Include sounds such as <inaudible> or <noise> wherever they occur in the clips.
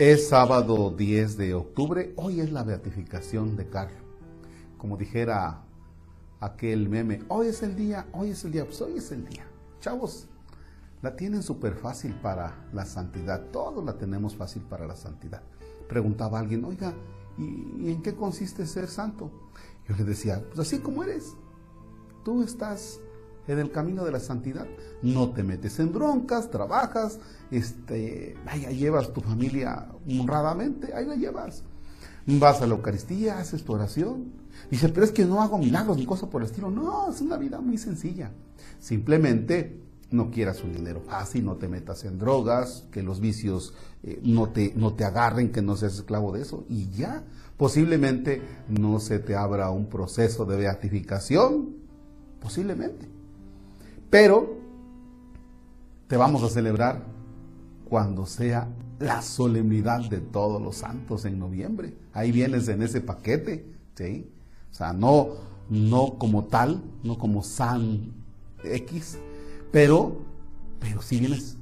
Es sábado 10 de octubre, hoy es la beatificación de Carlos. Como dijera aquel meme, hoy es el día, hoy es el día, pues hoy es el día. Chavos, la tienen súper fácil para la santidad, todos la tenemos fácil para la santidad. Preguntaba alguien, oiga, ¿y, en qué consiste ser santo? Yo le decía, pues así como eres, tú estás en el camino de la santidad. No te metes en broncas, trabajas, este, vaya, llevas tu familia honradamente, ahí la llevas. Vas a la Eucaristía, haces tu oración. Dice, pero es que no hago milagros ni cosas por el estilo. No, es una vida muy sencilla. Simplemente no quieras un dinero fácil, no te metas en drogas, que los vicios eh, no, te, no te agarren, que no seas esclavo de eso. Y ya, posiblemente no se te abra un proceso de beatificación, posiblemente. Pero te vamos a celebrar cuando sea la solemnidad de todos los santos en noviembre. Ahí vienes en ese paquete, ¿sí? O sea, no, no como tal, no como San X, pero, pero sí vienes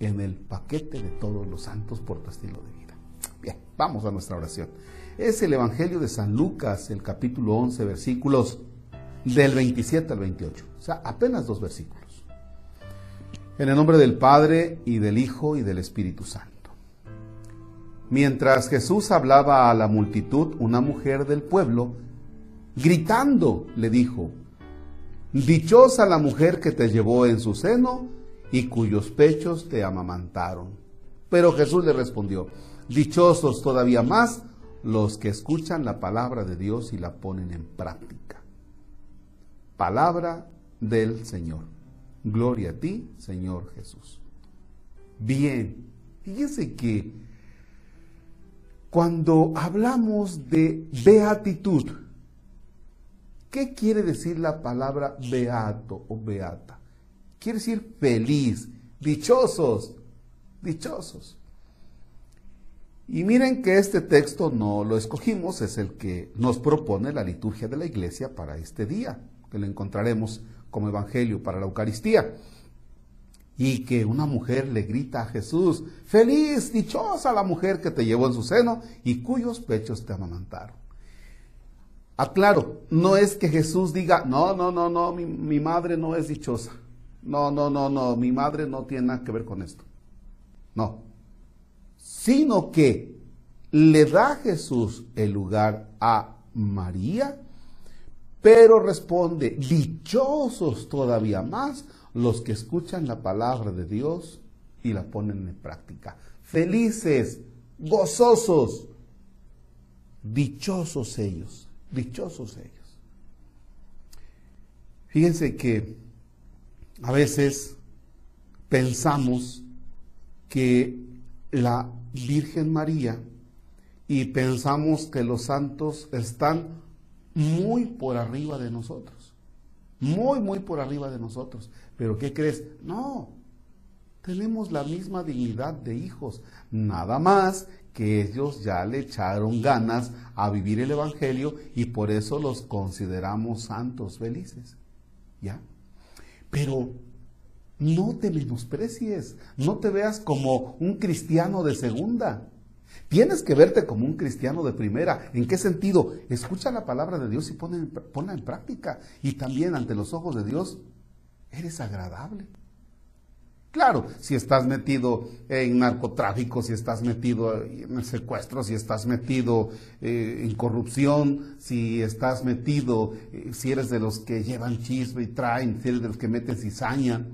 en el paquete de todos los santos por tu estilo de vida. Bien, vamos a nuestra oración. Es el Evangelio de San Lucas, el capítulo 11, versículos del 27 al 28. O sea, apenas dos versículos. En el nombre del Padre y del Hijo y del Espíritu Santo. Mientras Jesús hablaba a la multitud, una mujer del pueblo, gritando, le dijo, Dichosa la mujer que te llevó en su seno y cuyos pechos te amamantaron. Pero Jesús le respondió, Dichosos todavía más los que escuchan la palabra de Dios y la ponen en práctica. Palabra del Señor. Gloria a ti, Señor Jesús. Bien, fíjese que cuando hablamos de beatitud, ¿qué quiere decir la palabra beato o beata? Quiere decir feliz, dichosos, dichosos. Y miren que este texto no lo escogimos, es el que nos propone la liturgia de la iglesia para este día, que lo encontraremos como evangelio para la Eucaristía. Y que una mujer le grita a Jesús, feliz, dichosa la mujer que te llevó en su seno y cuyos pechos te amamantaron. Aclaro, no es que Jesús diga, no, no, no, no, mi, mi madre no es dichosa. No, no, no, no, mi madre no tiene nada que ver con esto. No. Sino que le da Jesús el lugar a María pero responde, dichosos todavía más los que escuchan la palabra de Dios y la ponen en práctica. Felices, gozosos, dichosos ellos, dichosos ellos. Fíjense que a veces pensamos que la Virgen María y pensamos que los santos están muy por arriba de nosotros. Muy, muy por arriba de nosotros. Pero ¿qué crees? No, tenemos la misma dignidad de hijos. Nada más que ellos ya le echaron ganas a vivir el Evangelio y por eso los consideramos santos, felices. ¿Ya? Pero no te menosprecies, no te veas como un cristiano de segunda. Tienes que verte como un cristiano de primera. ¿En qué sentido? Escucha la palabra de Dios y ponla en práctica. Y también ante los ojos de Dios, eres agradable. Claro, si estás metido en narcotráfico, si estás metido en secuestro, si estás metido eh, en corrupción, si estás metido, eh, si eres de los que llevan chisme y traen, si eres de los que meten cizaña,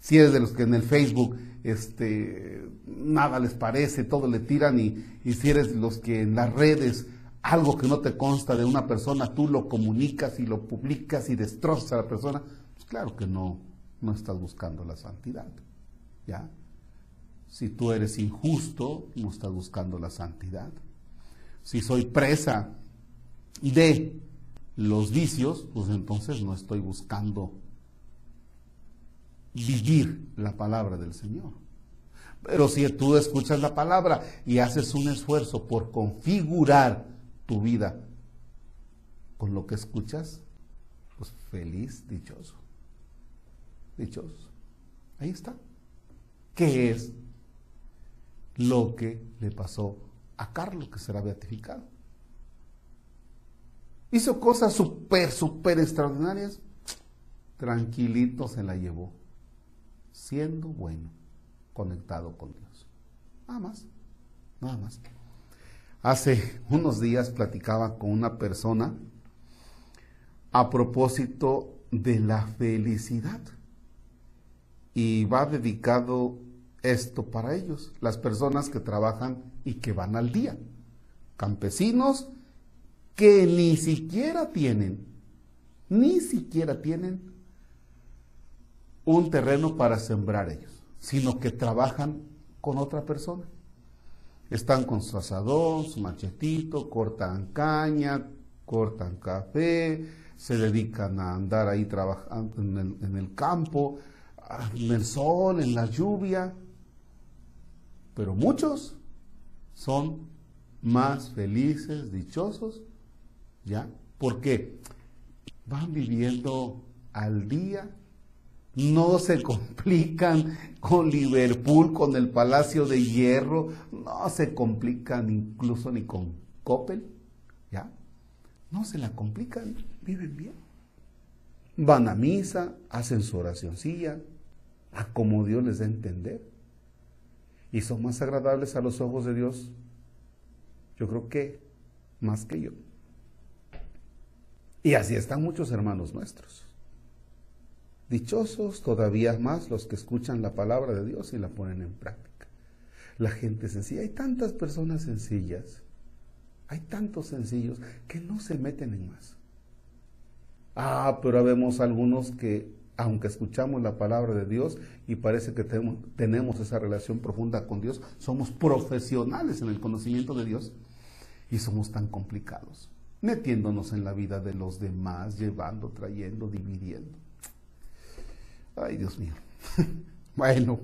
si eres de los que en el Facebook este, nada les parece, todo le tiran y, y si eres los que en las redes algo que no te consta de una persona, tú lo comunicas y lo publicas y destrozas a la persona, pues claro que no, no estás buscando la santidad. ¿Ya? Si tú eres injusto, no estás buscando la santidad. Si soy presa de los vicios, pues entonces no estoy buscando vivir la palabra del Señor. Pero si tú escuchas la palabra y haces un esfuerzo por configurar tu vida con lo que escuchas, pues feliz, dichoso. Dichoso. Ahí está. ¿Qué es? lo que le pasó a Carlos, que será beatificado. Hizo cosas súper, súper extraordinarias. Tranquilito se la llevó, siendo bueno, conectado con Dios. Nada más, nada más. Hace unos días platicaba con una persona a propósito de la felicidad. Y va dedicado esto para ellos, las personas que trabajan y que van al día. Campesinos que ni siquiera tienen, ni siquiera tienen un terreno para sembrar ellos, sino que trabajan con otra persona. Están con su asadón, su machetito, cortan caña, cortan café, se dedican a andar ahí trabajando en el, en el campo, en el sol, en la lluvia. Pero muchos son más felices, dichosos, ¿ya? Porque van viviendo al día, no se complican con Liverpool, con el Palacio de Hierro, no se complican incluso ni con Coppel, ¿ya? No se la complican, viven bien. Van a misa, hacen su oracioncilla, a como Dios les da a entender. Y son más agradables a los ojos de Dios, yo creo que más que yo. Y así están muchos hermanos nuestros. Dichosos todavía más los que escuchan la palabra de Dios y la ponen en práctica. La gente sencilla. Hay tantas personas sencillas hay tantos sencillos que no se meten en más. Ah, pero vemos algunos que, aunque escuchamos la palabra de Dios y parece que tenemos, tenemos esa relación profunda con Dios, somos profesionales en el conocimiento de Dios y somos tan complicados, metiéndonos en la vida de los demás, llevando, trayendo, dividiendo. Ay, Dios mío. <laughs> bueno,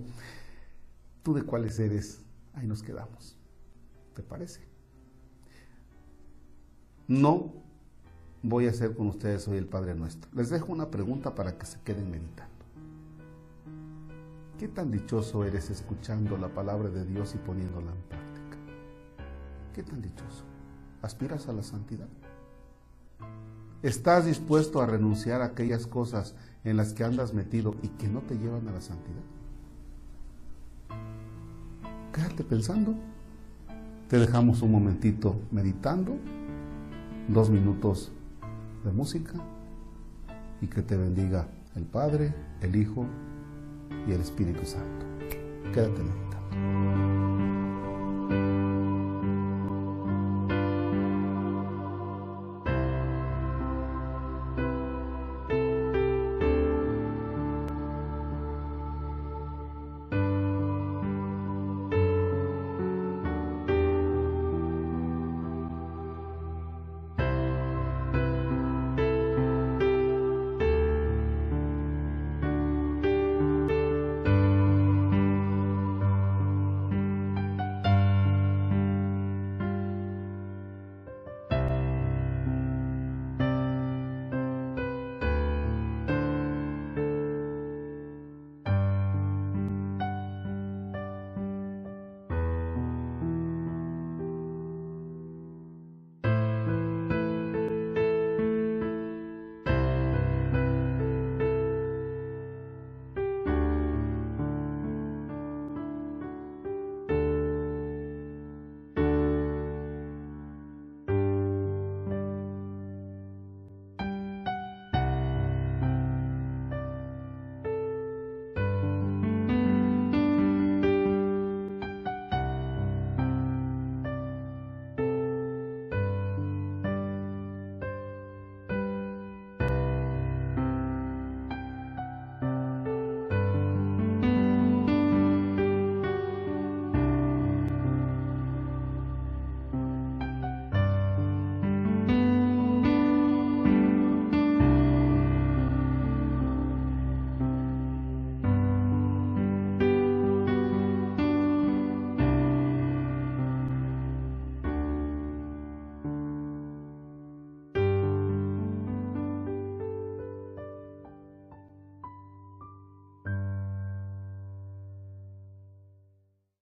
tú de cuáles eres, ahí nos quedamos. ¿Te parece? No voy a hacer con ustedes hoy el Padre Nuestro. Les dejo una pregunta para que se queden meditando. ¿Qué tan dichoso eres escuchando la palabra de Dios y poniéndola en práctica? ¿Qué tan dichoso? ¿Aspiras a la santidad? ¿Estás dispuesto a renunciar a aquellas cosas en las que andas metido y que no te llevan a la santidad? Quédate pensando. Te dejamos un momentito meditando dos minutos de música y que te bendiga el Padre, el Hijo y el Espíritu Santo. Quédate meditando.